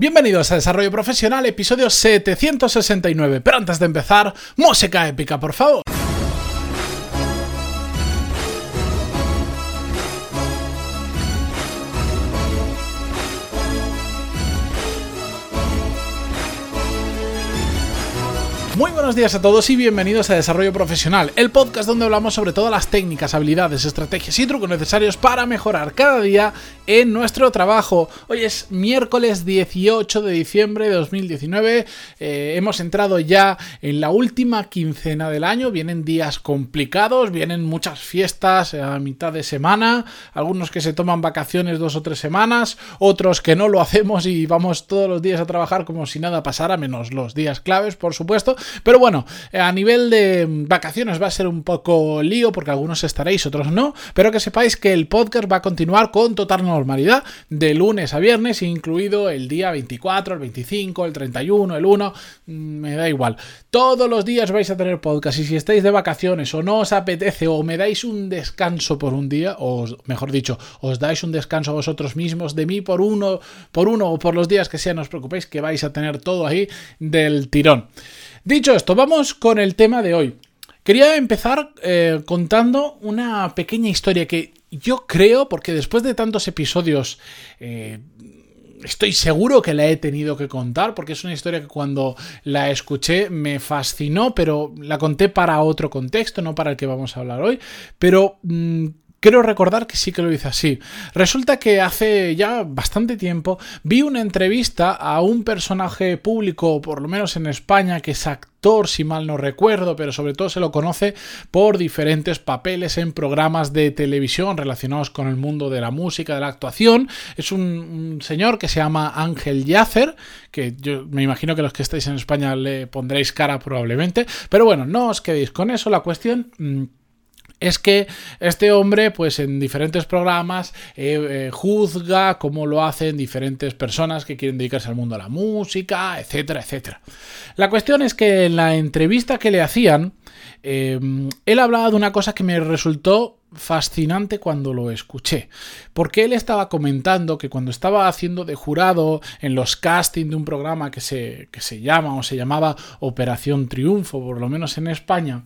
Bienvenidos a Desarrollo Profesional, episodio 769. Pero antes de empezar, música épica, por favor. Buenos días a todos y bienvenidos a Desarrollo Profesional, el podcast donde hablamos sobre todas las técnicas, habilidades, estrategias y trucos necesarios para mejorar cada día en nuestro trabajo. Hoy es miércoles 18 de diciembre de 2019, eh, hemos entrado ya en la última quincena del año, vienen días complicados, vienen muchas fiestas a mitad de semana, algunos que se toman vacaciones dos o tres semanas, otros que no lo hacemos y vamos todos los días a trabajar como si nada pasara, menos los días claves, por supuesto. Pero bueno, eh, a nivel de vacaciones va a ser un poco lío porque algunos estaréis, otros no, pero que sepáis que el podcast va a continuar con total normalidad de lunes a viernes, incluido el día 24, el 25, el 31, el 1, mm, me da igual. Todos los días vais a tener podcast y si estáis de vacaciones o no os apetece o me dais un descanso por un día, o mejor dicho, os dais un descanso a vosotros mismos de mí por uno, por uno o por los días que sean, no os preocupéis que vais a tener todo ahí del tirón. Dicho esto, vamos con el tema de hoy. Quería empezar eh, contando una pequeña historia que yo creo, porque después de tantos episodios, eh, estoy seguro que la he tenido que contar, porque es una historia que cuando la escuché me fascinó, pero la conté para otro contexto, no para el que vamos a hablar hoy. Pero mm, Quiero recordar que sí que lo hice así. Resulta que hace ya bastante tiempo vi una entrevista a un personaje público, por lo menos en España, que es actor, si mal no recuerdo, pero sobre todo se lo conoce por diferentes papeles en programas de televisión relacionados con el mundo de la música, de la actuación. Es un, señor que se llama Ángel Yacer, que yo me imagino que los que estáis en España le pondréis cara probablemente, pero bueno, no os quedéis con eso. La cuestión mm, es que este hombre, pues en diferentes programas, eh, eh, juzga cómo lo hacen diferentes personas que quieren dedicarse al mundo de la música, etcétera, etcétera. La cuestión es que en la entrevista que le hacían, eh, él hablaba de una cosa que me resultó fascinante cuando lo escuché, porque él estaba comentando que cuando estaba haciendo de jurado en los castings de un programa que se, que se llama o se llamaba Operación Triunfo, por lo menos en España,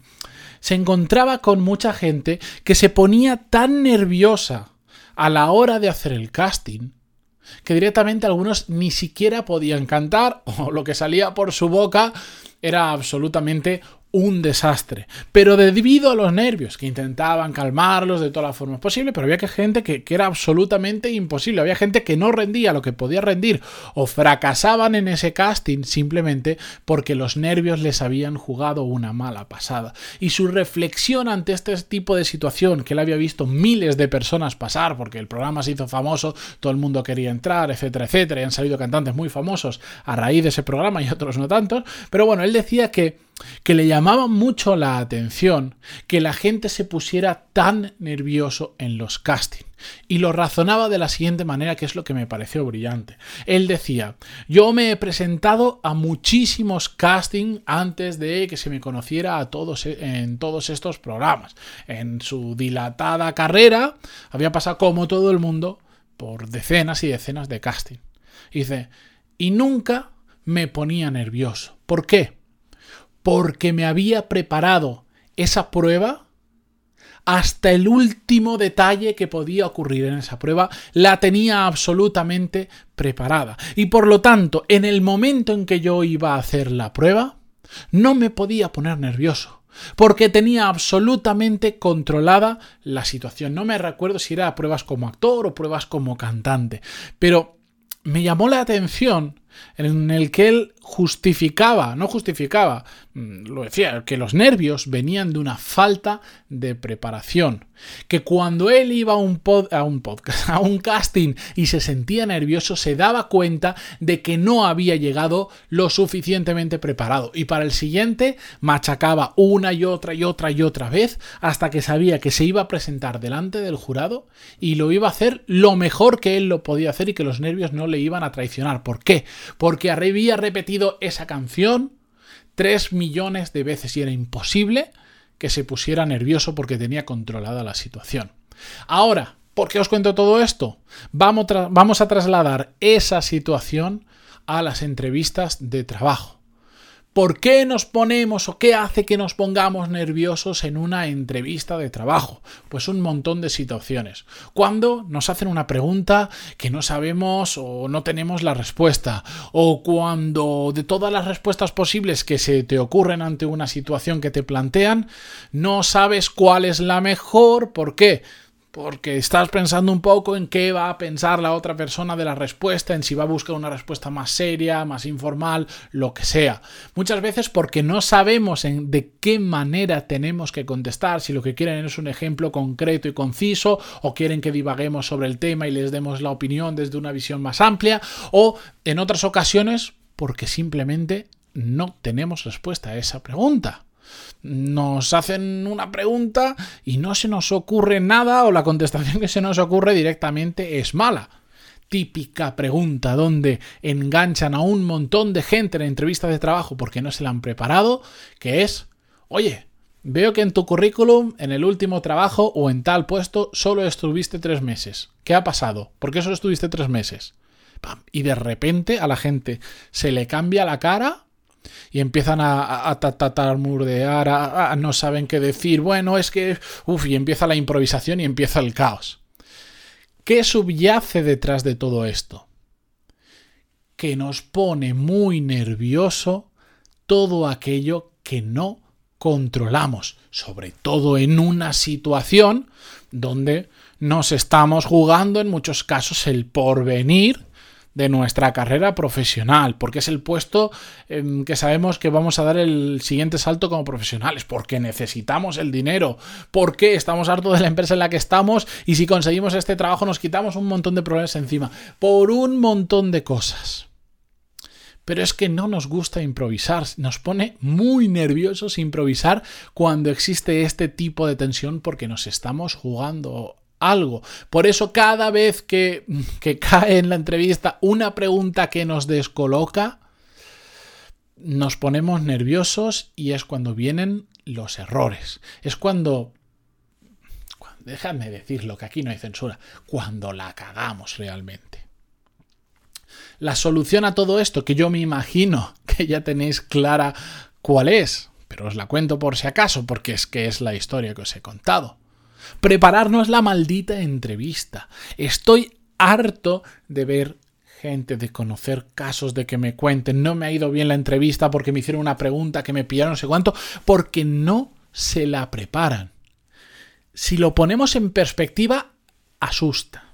se encontraba con mucha gente que se ponía tan nerviosa a la hora de hacer el casting que directamente algunos ni siquiera podían cantar o lo que salía por su boca era absolutamente un desastre. Pero debido a los nervios, que intentaban calmarlos de todas las formas posibles, pero había que gente que, que, era absolutamente imposible. Había gente que no rendía lo que podía rendir o fracasaban en ese casting simplemente porque los nervios les habían jugado una mala pasada. Y su reflexión ante este tipo de situación, que él había visto miles de personas pasar, porque el programa se hizo famoso, todo el mundo quería entrar, etcétera, etcétera, y han salido cantantes muy famosos a raíz de ese programa y otros no tantos, pero bueno, él decía que que le llamaba mucho la atención que la gente se pusiera tan nervioso en los castings. Y lo razonaba de la siguiente manera, que es lo que me pareció brillante. Él decía, yo me he presentado a muchísimos castings antes de que se me conociera a todos en todos estos programas. En su dilatada carrera había pasado como todo el mundo por decenas y decenas de castings. dice, y nunca me ponía nervioso. ¿Por qué? Porque me había preparado esa prueba hasta el último detalle que podía ocurrir en esa prueba, la tenía absolutamente preparada. Y por lo tanto, en el momento en que yo iba a hacer la prueba, no me podía poner nervioso, porque tenía absolutamente controlada la situación. No me recuerdo si era pruebas como actor o pruebas como cantante, pero me llamó la atención en el que él justificaba, no justificaba, mm, lo decía, que los nervios venían de una falta de preparación. Que cuando él iba a un, a un podcast, a un casting y se sentía nervioso, se daba cuenta de que no había llegado lo suficientemente preparado. Y para el siguiente machacaba una y otra y otra y otra vez hasta que sabía que se iba a presentar delante del jurado y lo iba a hacer lo mejor que él lo podía hacer y que los nervios no le iban a traicionar. ¿Por qué? Porque había repetido esa canción tres millones de veces y era imposible que se pusiera nervioso porque tenía controlada la situación. Ahora, ¿por qué os cuento todo esto? Vamos, vamos a trasladar esa situación a las entrevistas de trabajo. ¿Por qué nos ponemos o qué hace que nos pongamos nerviosos en una entrevista de trabajo? Pues un montón de situaciones. Cuando nos hacen una pregunta que no sabemos o no tenemos la respuesta. O cuando de todas las respuestas posibles que se te ocurren ante una situación que te plantean, no sabes cuál es la mejor. ¿Por qué? Porque estás pensando un poco en qué va a pensar la otra persona de la respuesta, en si va a buscar una respuesta más seria, más informal, lo que sea. Muchas veces porque no sabemos en de qué manera tenemos que contestar, si lo que quieren es un ejemplo concreto y conciso, o quieren que divaguemos sobre el tema y les demos la opinión desde una visión más amplia, o en otras ocasiones porque simplemente no tenemos respuesta a esa pregunta nos hacen una pregunta y no se nos ocurre nada o la contestación que se nos ocurre directamente es mala. Típica pregunta donde enganchan a un montón de gente en entrevista de trabajo porque no se la han preparado, que es, oye, veo que en tu currículum, en el último trabajo o en tal puesto, solo estuviste tres meses. ¿Qué ha pasado? ¿Por qué solo estuviste tres meses? Y de repente a la gente se le cambia la cara y empiezan a, a, tartamudear, a, no saben qué decir, bueno, es que, uff, y empieza la improvisación y empieza el caos. ¿Qué subyace detrás de todo esto? Que nos pone muy nervioso todo aquello que no controlamos, sobre todo en una situación donde nos estamos jugando en muchos casos el porvenir de nuestra carrera profesional, porque es el puesto em, que sabemos que vamos a dar el siguiente salto como profesionales, porque necesitamos el dinero, porque estamos hartos de la empresa en la que estamos y si conseguimos este trabajo nos quitamos un montón de problemas encima, por un montón de cosas. Pero es que no nos gusta improvisar, nos pone muy nerviosos improvisar cuando existe este tipo de tensión porque nos estamos jugando algo. Por eso cada vez que, que cae en la entrevista una pregunta que nos descoloca, nos ponemos nerviosos y es cuando vienen los errores. Es cuando... Déjame decirlo, que aquí no hay censura. Cuando la cagamos realmente. La solución a todo esto, que yo me imagino que ya tenéis clara cuál es, pero os la cuento por si acaso, porque es que es la historia que os he contado. Prepararnos la maldita entrevista. Estoy harto de ver gente, de conocer casos, de que me cuenten, no me ha ido bien la entrevista porque me hicieron una pregunta que me pillaron no sé cuánto, porque no se la preparan. Si lo ponemos en perspectiva, asusta.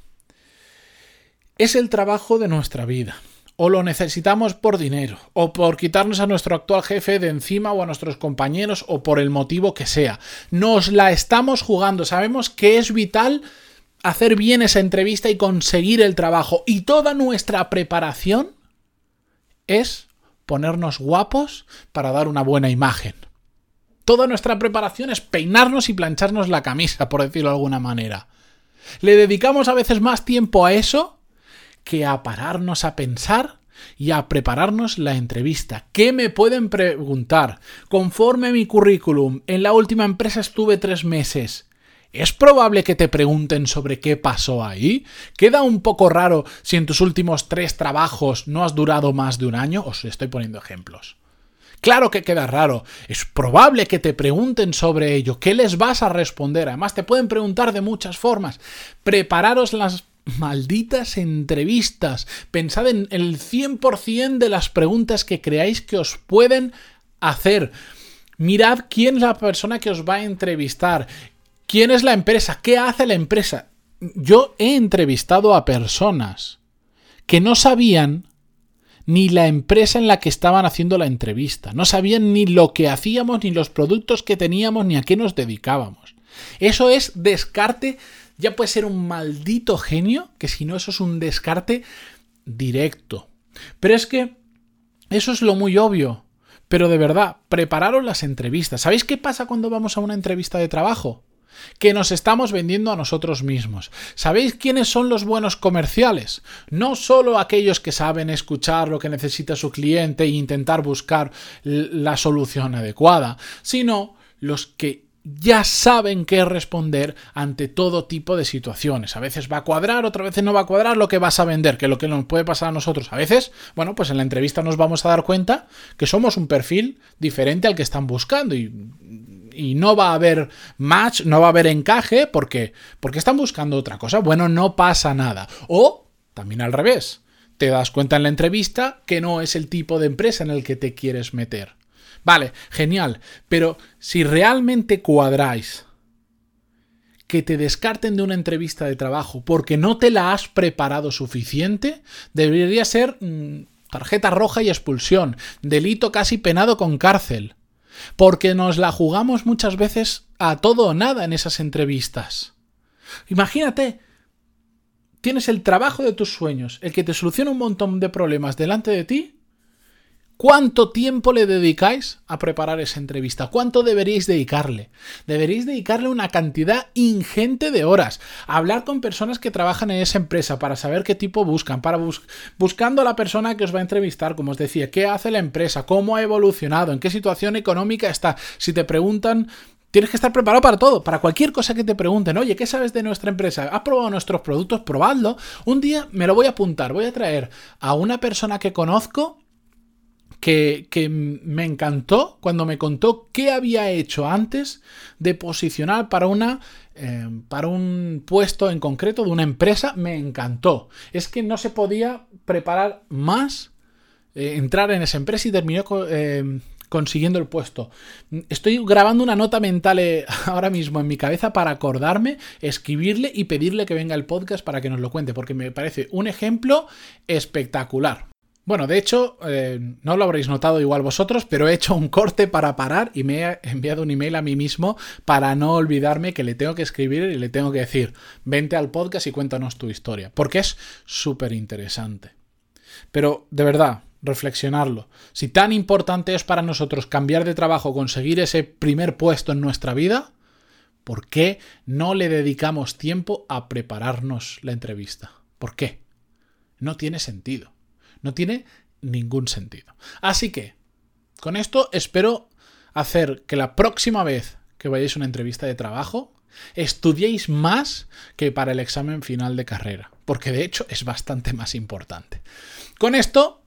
Es el trabajo de nuestra vida o lo necesitamos por dinero, o por quitarnos a nuestro actual jefe de encima o a nuestros compañeros, o por el motivo que sea. Nos la estamos jugando, sabemos que es vital hacer bien esa entrevista y conseguir el trabajo, y toda nuestra preparación es ponernos guapos para dar una buena imagen. Toda nuestra preparación es peinarnos y plancharnos la camisa, por decirlo de alguna manera. Le dedicamos a veces más tiempo a eso que a pararnos a pensar y a prepararnos la entrevista. ¿Qué me pueden preguntar? Conforme mi currículum, en la última empresa estuve tres meses. ¿Es probable que te pregunten sobre qué pasó ahí? ¿Queda un poco raro si en tus últimos tres trabajos no has durado más de un año? Os estoy poniendo ejemplos. Claro que queda raro. Es probable que te pregunten sobre ello. ¿Qué les vas a responder? Además, te pueden preguntar de muchas formas. Prepararos las malditas entrevistas. Pensad en el 100% de las preguntas que creáis que os pueden hacer. Mirad quién es la persona que os va a entrevistar. ¿Quién es la empresa? ¿Qué hace la empresa? Yo he entrevistado a personas que no sabían ni la empresa en la que estaban haciendo la entrevista. No sabían ni lo que hacíamos, ni los productos que teníamos, ni a qué nos dedicábamos. Eso es descarte ya puede ser un maldito genio, que si no eso es un descarte directo. Pero es que eso es lo muy obvio. Pero de verdad, prepararos las entrevistas. ¿Sabéis qué pasa cuando vamos a una entrevista de trabajo? que nos estamos vendiendo a nosotros mismos. ¿Sabéis quiénes son los buenos comerciales? No solo aquellos que saben escuchar lo que necesita su cliente e intentar buscar la solución adecuada, sino los que ya saben qué responder ante todo tipo de situaciones. A veces va a cuadrar, otras veces no va a cuadrar lo que vas a vender, que lo que nos puede pasar a nosotros. A veces, bueno, pues en la entrevista nos vamos a dar cuenta que somos un perfil diferente al que están buscando y, y no va a haber match, no va a haber encaje porque porque están buscando otra cosa. Bueno, no pasa nada. O también al revés. Te das cuenta en la entrevista que no es el tipo de empresa en el que te quieres meter. Vale, genial. Pero si realmente cuadráis que te descarten de una entrevista de trabajo porque no te la has preparado suficiente, debería ser mm, tarjeta roja y expulsión, delito casi penado con cárcel. Porque nos la jugamos muchas veces a todo o nada en esas entrevistas. Imagínate, tienes el trabajo de tus sueños, el que te soluciona un montón de problemas delante de ti, ¿Cuánto tiempo le dedicáis a preparar esa entrevista? ¿Cuánto deberíais dedicarle? Deberíais dedicarle una cantidad ingente de horas. hablar con personas que trabajan en esa empresa para saber qué tipo buscan, para buscando a la persona que os va a entrevistar, como os decía, qué hace la empresa, cómo ha evolucionado, en qué situación económica está. Si te preguntan Tienes que estar preparado para todo, para cualquier cosa que te pregunten. Oye, ¿qué sabes de nuestra empresa? ¿Has probado nuestros productos? Probadlo. Un día me lo voy a apuntar. Voy a traer a una persona que conozco que, me encantó cuando me contó qué había hecho antes de posicionar para una eh, para un puesto en concreto de una empresa me encantó es que no se podía preparar más eh, entrar en esa empresa y terminó eh, consiguiendo el puesto. Estoy grabando una nota mental ahora mismo en mi cabeza para acordarme, escribirle y pedirle que venga el podcast para que nos lo cuente, porque me parece un ejemplo espectacular. Bueno, de hecho, eh, no lo habréis notado igual vosotros, pero he hecho un corte para parar y me he enviado un email a mí mismo para no olvidarme que le tengo que escribir y le tengo que decir, vente al podcast y cuéntanos tu historia, porque es súper interesante. Pero, de verdad, reflexionarlo. Si tan importante es para nosotros cambiar de trabajo, conseguir ese primer puesto en nuestra vida, ¿por qué no le dedicamos tiempo a prepararnos la entrevista? ¿Por qué? No tiene sentido. No tiene ningún sentido. Así que, con esto espero hacer que la próxima vez que vayáis a una entrevista de trabajo, estudiéis más que para el examen final de carrera, porque de hecho es bastante más importante. Con esto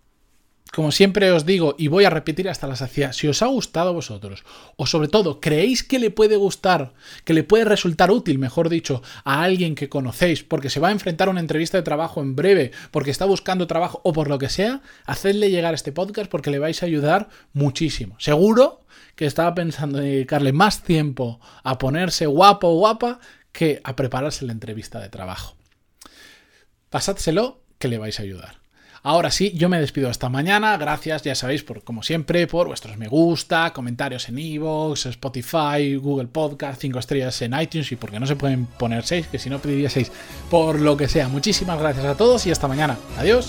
como siempre os digo, y voy a repetir hasta la saciedad, si os ha gustado a vosotros, o sobre todo creéis que le puede gustar, que le puede resultar útil, mejor dicho, a alguien que conocéis, porque se va a enfrentar a una entrevista de trabajo en breve, porque está buscando trabajo o por lo que sea, hacedle llegar este podcast porque le vais a ayudar muchísimo. Seguro que estaba pensando en dedicarle más tiempo a ponerse guapo o guapa que a prepararse la entrevista de trabajo. Pasádselo que le vais a ayudar. Ahora sí, yo me despido hasta mañana. Gracias, ya sabéis, por como siempre, por vuestros me gusta, comentarios en Evox, Spotify, Google Podcast, 5 estrellas en iTunes y porque no se pueden poner 6, que si no pediría 6, por lo que sea. Muchísimas gracias a todos y hasta mañana. Adiós.